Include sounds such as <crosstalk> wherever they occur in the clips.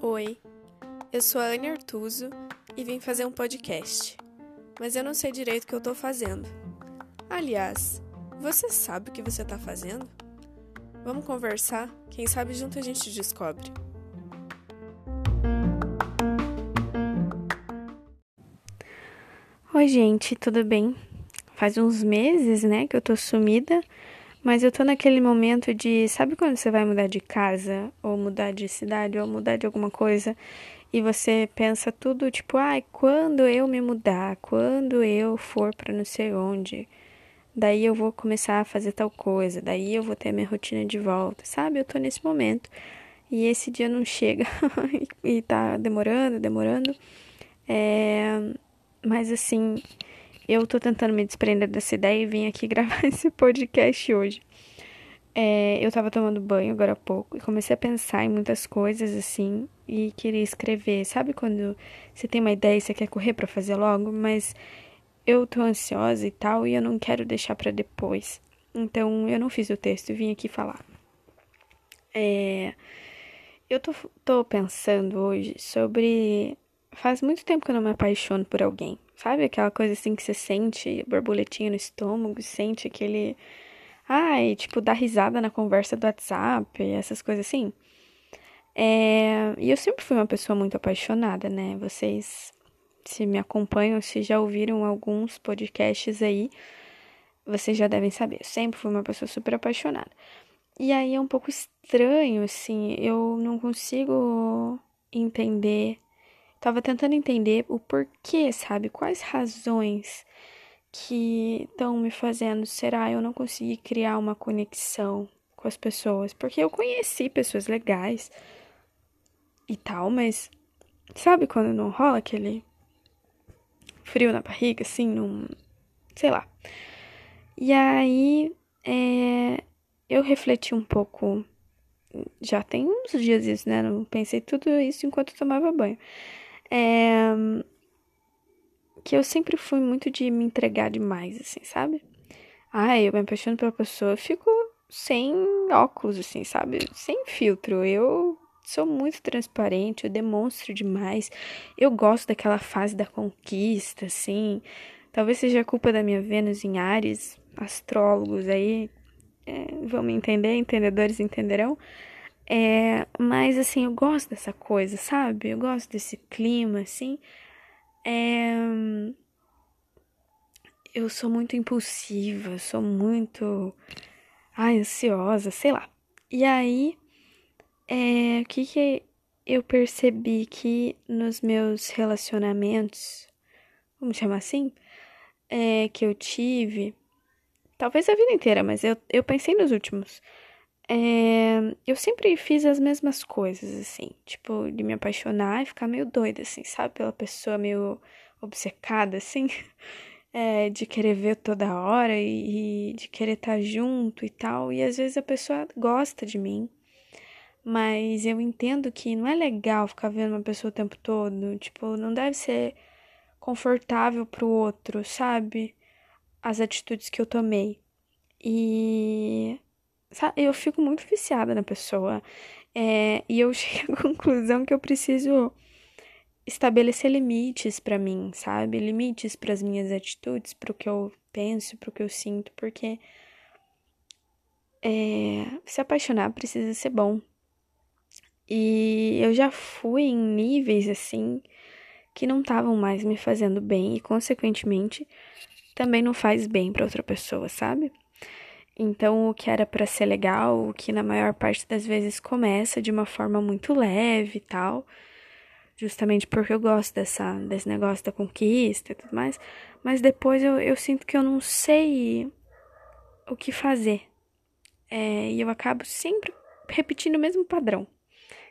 Oi, eu sou a Anne Artuso e vim fazer um podcast, mas eu não sei direito o que eu tô fazendo. Aliás, você sabe o que você tá fazendo? Vamos conversar? Quem sabe junto a gente descobre. Oi, gente, tudo bem? Faz uns meses, né, que eu tô sumida, mas eu tô naquele momento de, sabe quando você vai mudar de casa, ou mudar de cidade, ou mudar de alguma coisa, e você pensa tudo tipo, ai, ah, quando eu me mudar, quando eu for para não sei onde, daí eu vou começar a fazer tal coisa, daí eu vou ter a minha rotina de volta, sabe? Eu tô nesse momento. E esse dia não chega <laughs> e tá demorando, demorando. É, mas assim, eu tô tentando me desprender dessa ideia e vim aqui <laughs> gravar esse podcast hoje. É, eu tava tomando banho agora há pouco e comecei a pensar em muitas coisas assim e queria escrever. Sabe quando você tem uma ideia e você quer correr para fazer logo, mas eu tô ansiosa e tal e eu não quero deixar para depois. Então eu não fiz o texto e vim aqui falar. É, eu tô, tô pensando hoje sobre Faz muito tempo que eu não me apaixono por alguém. Sabe aquela coisa assim que você sente borboletinha no estômago, sente aquele. Ai, tipo, dá risada na conversa do WhatsApp, essas coisas assim. É... E eu sempre fui uma pessoa muito apaixonada, né? Vocês, se me acompanham, se já ouviram alguns podcasts aí, vocês já devem saber. Eu sempre fui uma pessoa super apaixonada. E aí é um pouco estranho, assim, eu não consigo entender Tava tentando entender o porquê, sabe? Quais razões que estão me fazendo, será eu não consegui criar uma conexão com as pessoas? Porque eu conheci pessoas legais e tal, mas sabe quando não rola aquele frio na barriga, assim, não. sei lá. E aí, é, eu refleti um pouco. Já tem uns dias isso, né? Não pensei tudo isso enquanto tomava banho. É... Que eu sempre fui muito de me entregar demais, assim, sabe? Ah, eu me apaixono pela pessoa, fico sem óculos, assim, sabe? Sem filtro. Eu sou muito transparente, eu demonstro demais. Eu gosto daquela fase da conquista, assim. Talvez seja culpa da minha Vênus em Ares, astrólogos aí é, vão me entender, entendedores entenderão. É, mas assim, eu gosto dessa coisa, sabe? Eu gosto desse clima, assim. É, eu sou muito impulsiva, sou muito ai, ansiosa, sei lá. E aí, é, o que que eu percebi que nos meus relacionamentos, vamos chamar assim, é, que eu tive, talvez a vida inteira, mas eu, eu pensei nos últimos é, eu sempre fiz as mesmas coisas, assim, tipo, de me apaixonar e ficar meio doida, assim, sabe? Pela pessoa meio obcecada, assim, <laughs> é, de querer ver toda hora e, e de querer estar junto e tal. E às vezes a pessoa gosta de mim, mas eu entendo que não é legal ficar vendo uma pessoa o tempo todo, tipo, não deve ser confortável pro outro, sabe? As atitudes que eu tomei. E eu fico muito viciada na pessoa. É, e eu <laughs> chego à conclusão que eu preciso estabelecer limites para mim, sabe? Limites para as minhas atitudes, para o que eu penso, para o que eu sinto, porque é, se apaixonar precisa ser bom. E eu já fui em níveis assim que não estavam mais me fazendo bem e, consequentemente, também não faz bem para outra pessoa, sabe? Então, o que era para ser legal, o que na maior parte das vezes começa de uma forma muito leve e tal, justamente porque eu gosto dessa, desse negócio da conquista e tudo mais, mas depois eu, eu sinto que eu não sei o que fazer. É, e eu acabo sempre repetindo o mesmo padrão,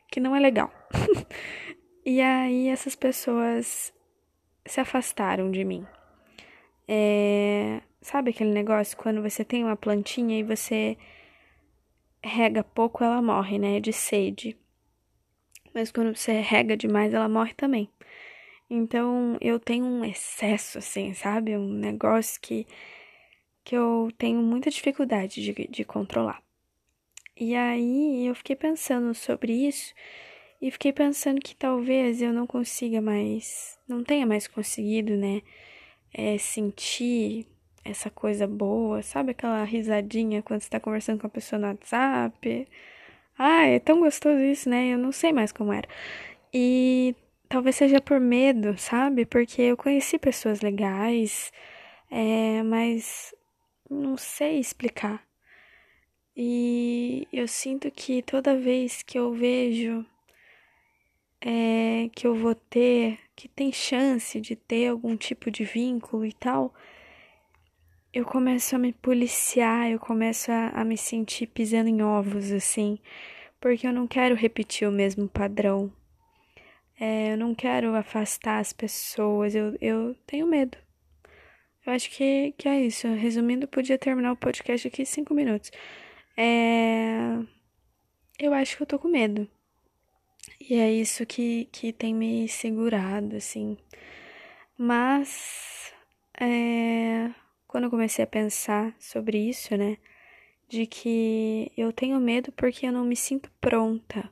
que não é legal. <laughs> e aí essas pessoas se afastaram de mim. É, Sabe aquele negócio quando você tem uma plantinha e você rega pouco, ela morre, né? De sede. Mas quando você rega demais, ela morre também. Então eu tenho um excesso, assim, sabe? Um negócio que, que eu tenho muita dificuldade de, de controlar. E aí eu fiquei pensando sobre isso e fiquei pensando que talvez eu não consiga mais, não tenha mais conseguido, né, é, sentir essa coisa boa, sabe aquela risadinha quando você tá conversando com a pessoa no WhatsApp? Ah, é tão gostoso isso, né? Eu não sei mais como era. E talvez seja por medo, sabe? Porque eu conheci pessoas legais, é, mas não sei explicar. E eu sinto que toda vez que eu vejo é, que eu vou ter, que tem chance de ter algum tipo de vínculo e tal, eu começo a me policiar, eu começo a, a me sentir pisando em ovos, assim, porque eu não quero repetir o mesmo padrão. É, eu não quero afastar as pessoas, eu, eu tenho medo. Eu acho que, que é isso. Resumindo, podia terminar o podcast aqui em cinco minutos. É... Eu acho que eu tô com medo. E é isso que, que tem me segurado, assim. Mas, é... quando eu comecei a pensar sobre isso, né? De que eu tenho medo porque eu não me sinto pronta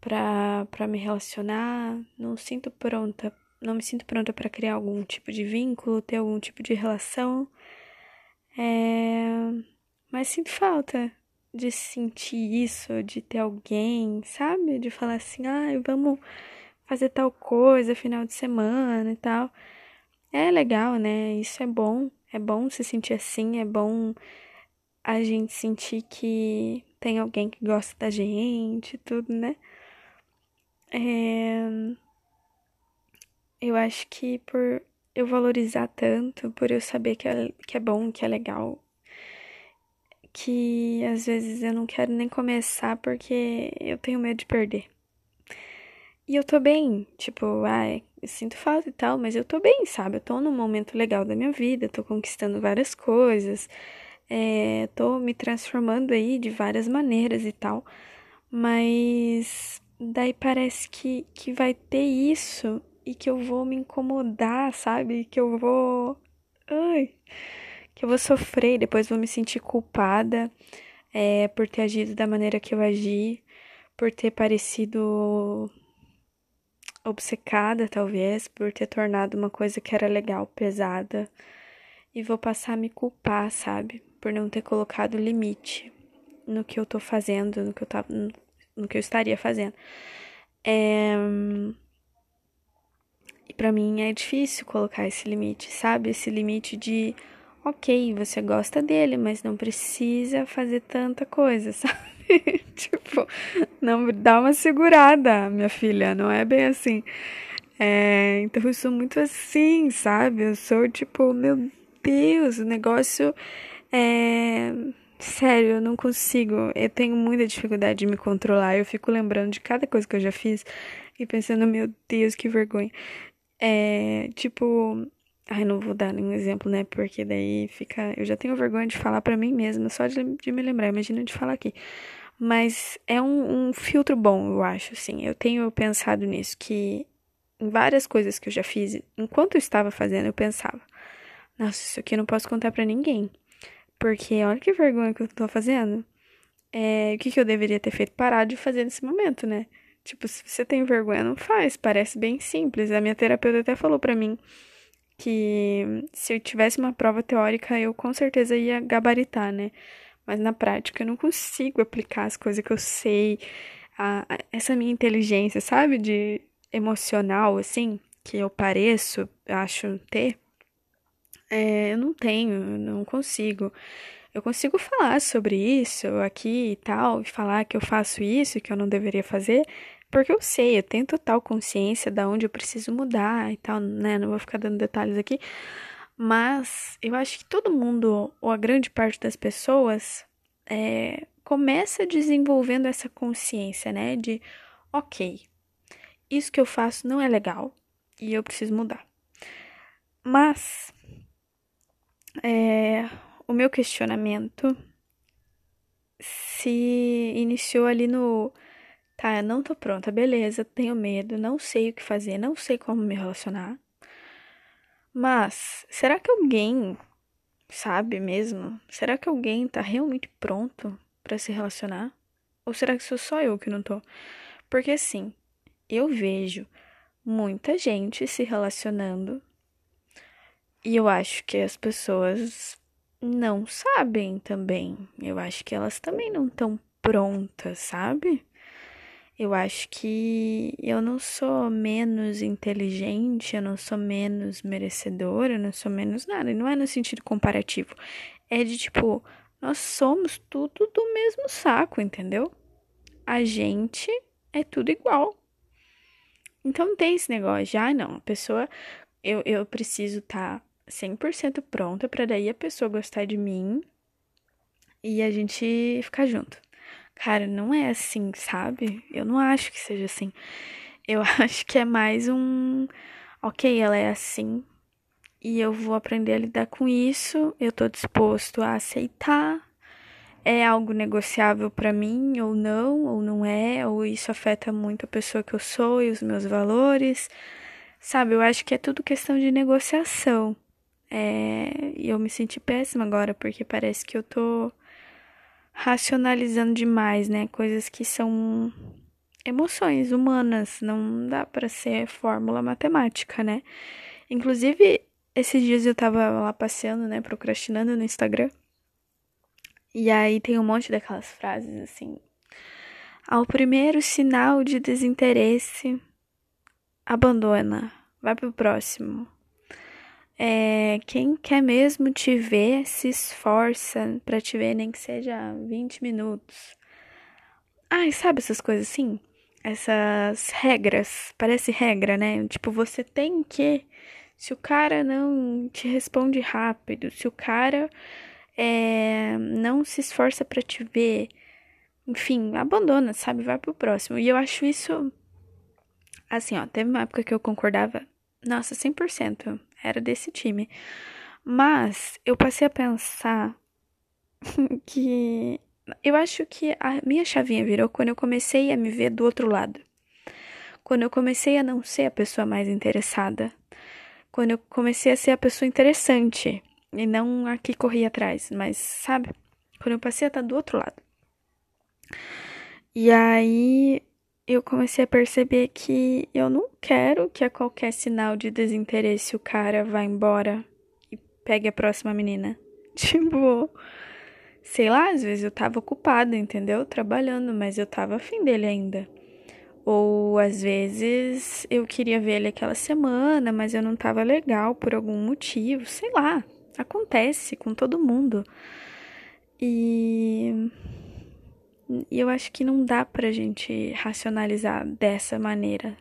pra me relacionar, não sinto pronta, não me sinto pronta para criar algum tipo de vínculo, ter algum tipo de relação. É mas sinto falta de sentir isso, de ter alguém, sabe? De falar assim, ah, vamos fazer tal coisa final de semana e tal. É legal, né? Isso é bom. É bom se sentir assim, é bom a gente sentir que tem alguém que gosta da gente e tudo, né? É... Eu acho que por eu valorizar tanto, por eu saber que é, que é bom, que é legal, que às vezes eu não quero nem começar porque eu tenho medo de perder. E eu tô bem, tipo, ai, sinto falta e tal, mas eu tô bem, sabe? Eu tô num momento legal da minha vida, tô conquistando várias coisas, é, tô me transformando aí de várias maneiras e tal, mas daí parece que, que vai ter isso e que eu vou me incomodar, sabe? Que eu vou. Ai que eu vou sofrer depois vou me sentir culpada é, por ter agido da maneira que eu agi, por ter parecido obcecada, talvez, por ter tornado uma coisa que era legal pesada. E vou passar a me culpar, sabe? Por não ter colocado limite no que eu tô fazendo, no que eu tava, no que eu estaria fazendo. É... E para mim é difícil colocar esse limite, sabe? Esse limite de ok, você gosta dele, mas não precisa fazer tanta coisa, <laughs> sabe? <laughs> tipo, não dá uma segurada, minha filha, não é bem assim. É, então eu sou muito assim, sabe? Eu sou tipo, meu Deus, o negócio é. Sério, eu não consigo. Eu tenho muita dificuldade de me controlar. Eu fico lembrando de cada coisa que eu já fiz e pensando, meu Deus, que vergonha. É, tipo, Ai, não vou dar nenhum exemplo, né? Porque daí fica. Eu já tenho vergonha de falar para mim mesma, só de, de, me lembrar, imagina de falar aqui. Mas é um, um filtro bom, eu acho, assim. Eu tenho pensado nisso, que em várias coisas que eu já fiz, enquanto eu estava fazendo, eu pensava: nossa, isso aqui eu não posso contar para ninguém. Porque olha que vergonha que eu tô fazendo. É, o que, que eu deveria ter feito? Parar de fazer nesse momento, né? Tipo, se você tem vergonha, não faz. Parece bem simples. A minha terapeuta até falou para mim que se eu tivesse uma prova teórica, eu com certeza ia gabaritar, né? Mas na prática eu não consigo aplicar as coisas que eu sei, a, a, essa minha inteligência, sabe? De emocional, assim, que eu pareço, acho ter. É, eu não tenho, eu não consigo. Eu consigo falar sobre isso aqui e tal, e falar que eu faço isso que eu não deveria fazer, porque eu sei, eu tenho total consciência da onde eu preciso mudar e tal, né? Não vou ficar dando detalhes aqui. Mas eu acho que todo mundo, ou a grande parte das pessoas, é, começa desenvolvendo essa consciência, né? De, ok, isso que eu faço não é legal e eu preciso mudar. Mas, é, o meu questionamento se iniciou ali no Tá, eu não tô pronta, beleza, tenho medo, não sei o que fazer, não sei como me relacionar. Mas, será que alguém Sabe mesmo? Será que alguém tá realmente pronto para se relacionar? Ou será que sou só eu que não tô? Porque assim, eu vejo muita gente se relacionando e eu acho que as pessoas não sabem também. Eu acho que elas também não estão prontas, sabe? Eu acho que eu não sou menos inteligente, eu não sou menos merecedora, eu não sou menos nada. E não é no sentido comparativo. É de tipo, nós somos tudo do mesmo saco, entendeu? A gente é tudo igual. Então tem esse negócio de, ah, não, a pessoa, eu, eu preciso estar tá 100% pronta para daí a pessoa gostar de mim e a gente ficar junto. Cara, não é assim, sabe? Eu não acho que seja assim. Eu <laughs> acho que é mais um. Ok, ela é assim. E eu vou aprender a lidar com isso. Eu tô disposto a aceitar. É algo negociável para mim ou não, ou não é, ou isso afeta muito a pessoa que eu sou e os meus valores. Sabe, eu acho que é tudo questão de negociação. É, e eu me senti péssima agora, porque parece que eu tô racionalizando demais, né? Coisas que são emoções humanas, não dá para ser fórmula matemática, né? Inclusive, esses dias eu tava lá passeando, né, procrastinando no Instagram. E aí tem um monte daquelas frases assim: Ao primeiro sinal de desinteresse, abandona, vai pro próximo. É, quem quer mesmo te ver se esforça para te ver, nem que seja 20 minutos. Ai, sabe essas coisas assim? Essas regras, parece regra, né? Tipo, você tem que. Se o cara não te responde rápido, se o cara é, não se esforça para te ver, enfim, abandona, sabe? Vai pro próximo. E eu acho isso. Assim, ó, teve uma época que eu concordava, nossa, 100% era desse time. Mas eu passei a pensar <laughs> que eu acho que a minha chavinha virou quando eu comecei a me ver do outro lado. Quando eu comecei a não ser a pessoa mais interessada. Quando eu comecei a ser a pessoa interessante e não a que corria atrás, mas sabe? Quando eu passei a estar do outro lado. E aí eu comecei a perceber que eu não quero que a qualquer sinal de desinteresse o cara vá embora e pegue a próxima menina. <laughs> Tipo, sei lá, às vezes eu tava ocupada, entendeu? Trabalhando, mas eu tava afim dele ainda. Ou às vezes eu queria ver ele aquela semana, mas eu não tava legal por algum motivo, sei lá. Acontece com todo mundo. E e eu acho que não dá pra gente racionalizar dessa maneira.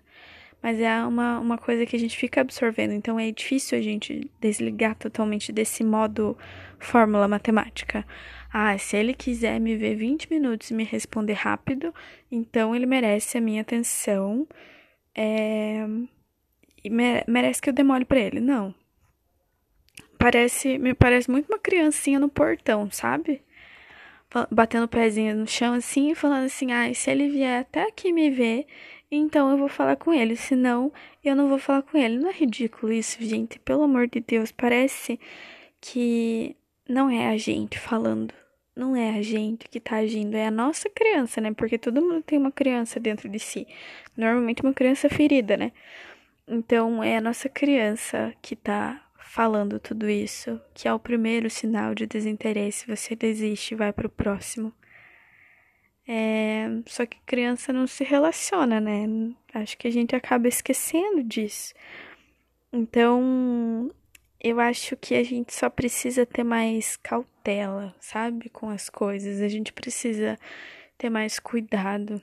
Mas é uma, uma coisa que a gente fica absorvendo. Então é difícil a gente desligar totalmente desse modo fórmula matemática. Ah, se ele quiser me ver 20 minutos e me responder rápido, então ele merece a minha atenção. É... E merece que eu demore para ele. Não. Parece, me parece muito uma criancinha no portão, sabe? Batendo o pezinho no chão assim falando assim: "Ai, ah, se ele vier até aqui me ver, então eu vou falar com ele, senão eu não vou falar com ele". Não é ridículo isso, gente? Pelo amor de Deus, parece que não é a gente falando. Não é a gente que tá agindo, é a nossa criança, né? Porque todo mundo tem uma criança dentro de si. Normalmente uma criança ferida, né? Então é a nossa criança que tá falando tudo isso, que é o primeiro sinal de desinteresse, você desiste e vai pro próximo. É, só que criança não se relaciona, né? Acho que a gente acaba esquecendo disso. Então, eu acho que a gente só precisa ter mais cautela, sabe? Com as coisas. A gente precisa ter mais cuidado.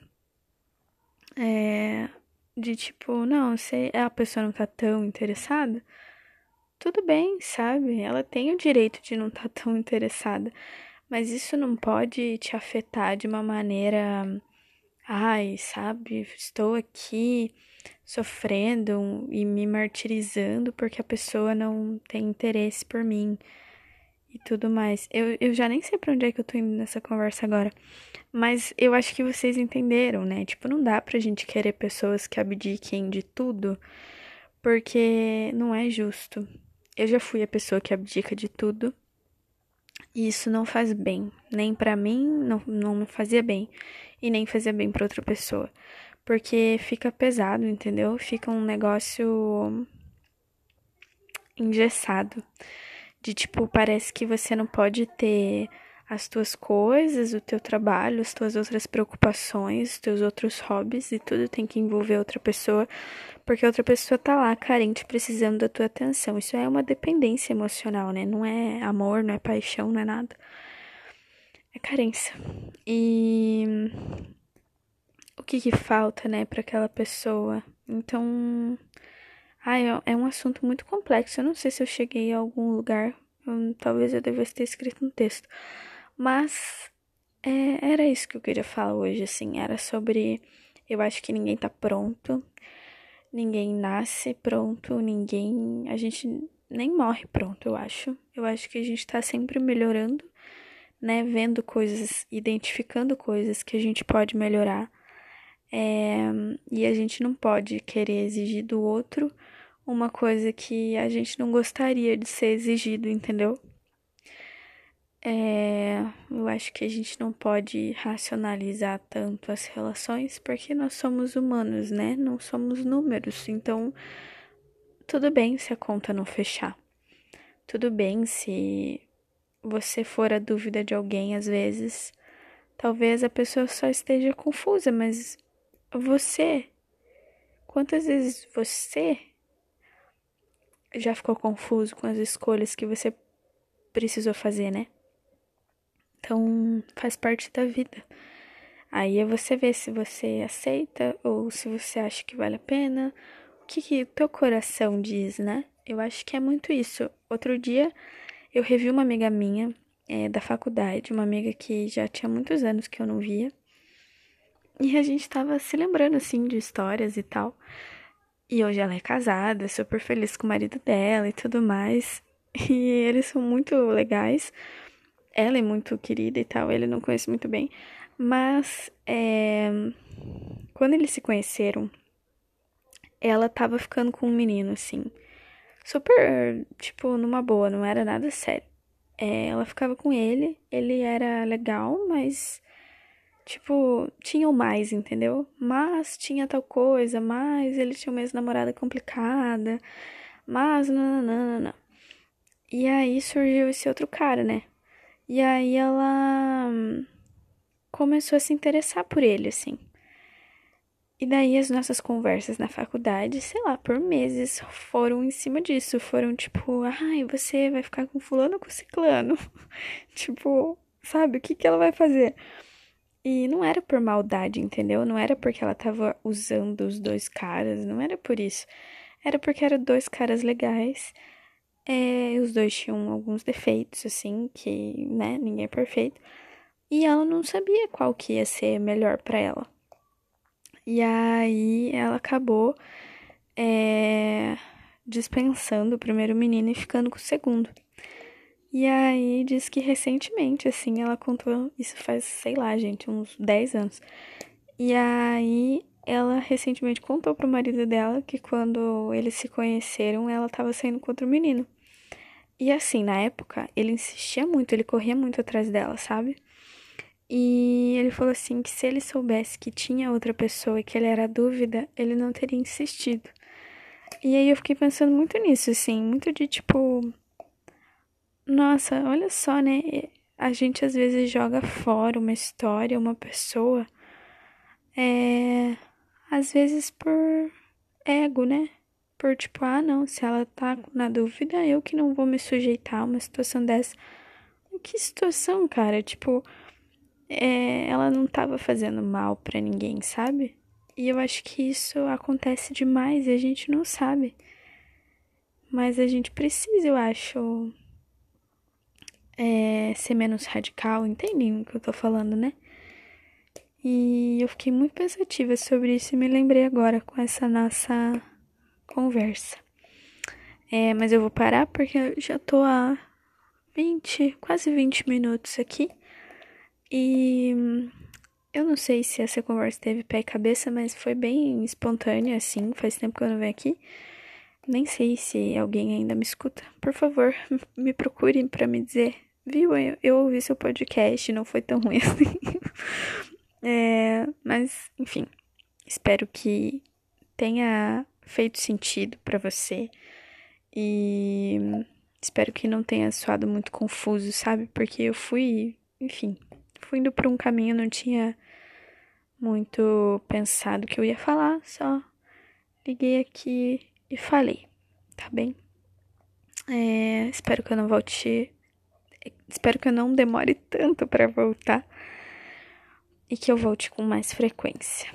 É, de tipo, não, se a pessoa não tá tão interessada, tudo bem, sabe? Ela tem o direito de não estar tá tão interessada, mas isso não pode te afetar de uma maneira, ai, sabe? Estou aqui sofrendo e me martirizando porque a pessoa não tem interesse por mim e tudo mais. Eu, eu já nem sei pra onde é que eu tô indo nessa conversa agora, mas eu acho que vocês entenderam, né? Tipo, não dá pra gente querer pessoas que abdiquem de tudo porque não é justo. Eu já fui a pessoa que abdica de tudo E isso não faz bem, nem para mim, não, não me fazia bem, e nem fazia bem para outra pessoa. Porque fica pesado, entendeu? Fica um negócio engessado. De tipo, parece que você não pode ter as tuas coisas, o teu trabalho, as tuas outras preocupações, os teus outros hobbies e tudo tem que envolver outra pessoa, porque outra pessoa tá lá carente, precisando da tua atenção. Isso é uma dependência emocional, né? Não é amor, não é paixão, não é nada. É carência. E o que que falta, né, para aquela pessoa? Então, ai, é um assunto muito complexo. Eu não sei se eu cheguei a algum lugar. talvez eu devesse ter escrito um texto. Mas é, era isso que eu queria falar hoje, assim. Era sobre. Eu acho que ninguém tá pronto. Ninguém nasce pronto. Ninguém. A gente nem morre pronto, eu acho. Eu acho que a gente tá sempre melhorando, né? Vendo coisas, identificando coisas que a gente pode melhorar. É, e a gente não pode querer exigir do outro uma coisa que a gente não gostaria de ser exigido, entendeu? É, eu acho que a gente não pode racionalizar tanto as relações porque nós somos humanos, né? Não somos números. Então, tudo bem se a conta não fechar. Tudo bem se você for a dúvida de alguém às vezes. Talvez a pessoa só esteja confusa, mas você. Quantas vezes você já ficou confuso com as escolhas que você precisou fazer, né? Então, faz parte da vida. Aí é você ver se você aceita ou se você acha que vale a pena. O que, que teu coração diz, né? Eu acho que é muito isso. Outro dia eu revi uma amiga minha é, da faculdade, uma amiga que já tinha muitos anos que eu não via. E a gente tava se lembrando, assim, de histórias e tal. E hoje ela é casada, super feliz com o marido dela e tudo mais. <laughs> E eles são muito legais ela é muito querida e tal, ele não conhece muito bem. Mas é, quando eles se conheceram, ela tava ficando com um menino, assim. Super, tipo, numa boa, não era nada sério. É, ela ficava com ele, ele era legal, mas, tipo, tinha o mais, entendeu? Mas tinha tal coisa, mas ele tinha uma ex-namorada complicada, mas, não. E aí surgiu esse outro cara, né? E aí ela começou a se interessar por ele, assim. E daí as nossas conversas na faculdade, sei lá, por meses, foram em cima disso. Foram tipo, ai, você vai ficar com fulano ou com ciclano? <laughs> tipo, sabe, o que, que ela vai fazer? E não era por maldade, entendeu? Não era porque ela tava usando os dois caras, não era por isso. Era porque eram dois caras legais é, os dois tinham alguns defeitos, assim, que, né, ninguém é perfeito. E ela não sabia qual que ia ser melhor para ela. E aí ela acabou é, dispensando o primeiro menino e ficando com o segundo. E aí diz que recentemente, assim, ela contou, isso faz, sei lá, gente, uns 10 anos. E aí ela recentemente contou pro marido dela que quando eles se conheceram, ela tava saindo com outro menino. E assim, na época, ele insistia muito, ele corria muito atrás dela, sabe? E ele falou assim que se ele soubesse que tinha outra pessoa e que ele era dúvida, ele não teria insistido. E aí eu fiquei pensando muito nisso, assim, muito de tipo. Nossa, olha só, né? A gente às vezes joga fora uma história, uma pessoa. É. Às vezes por ego, né? Por tipo, ah, não, se ela tá na dúvida, eu que não vou me sujeitar a uma situação dessa. Que situação, cara? Tipo, é, ela não tava fazendo mal para ninguém, sabe? E eu acho que isso acontece demais e a gente não sabe. Mas a gente precisa, eu acho, é, ser menos radical, entendem o que eu tô falando, né? E eu fiquei muito pensativa sobre isso e me lembrei agora com essa nossa conversa. É, mas eu vou parar porque eu já tô há 20, quase 20 minutos aqui. E eu não sei se essa conversa teve pé e cabeça, mas foi bem espontânea, assim. Faz tempo que eu não venho aqui. Nem sei se alguém ainda me escuta. Por favor, <laughs> me procure para me dizer viu? Eu, eu ouvi seu podcast, não foi tão ruim <laughs> assim. é, mas, enfim, espero que tenha feito sentido para você e espero que não tenha soado muito confuso, sabe? Porque eu fui, enfim, fui indo por um caminho, não tinha muito pensado que eu ia falar, só liguei aqui e falei, tá bem? É, espero que eu não volte. Espero que eu não demore tanto para voltar e que eu volte com mais frequência.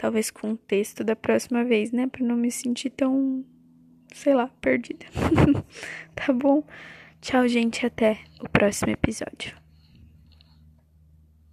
Talvez com o texto da próxima vez, né? Pra não me sentir tão, sei lá, perdida. <laughs> tá bom? Tchau, gente. Até o próximo episódio.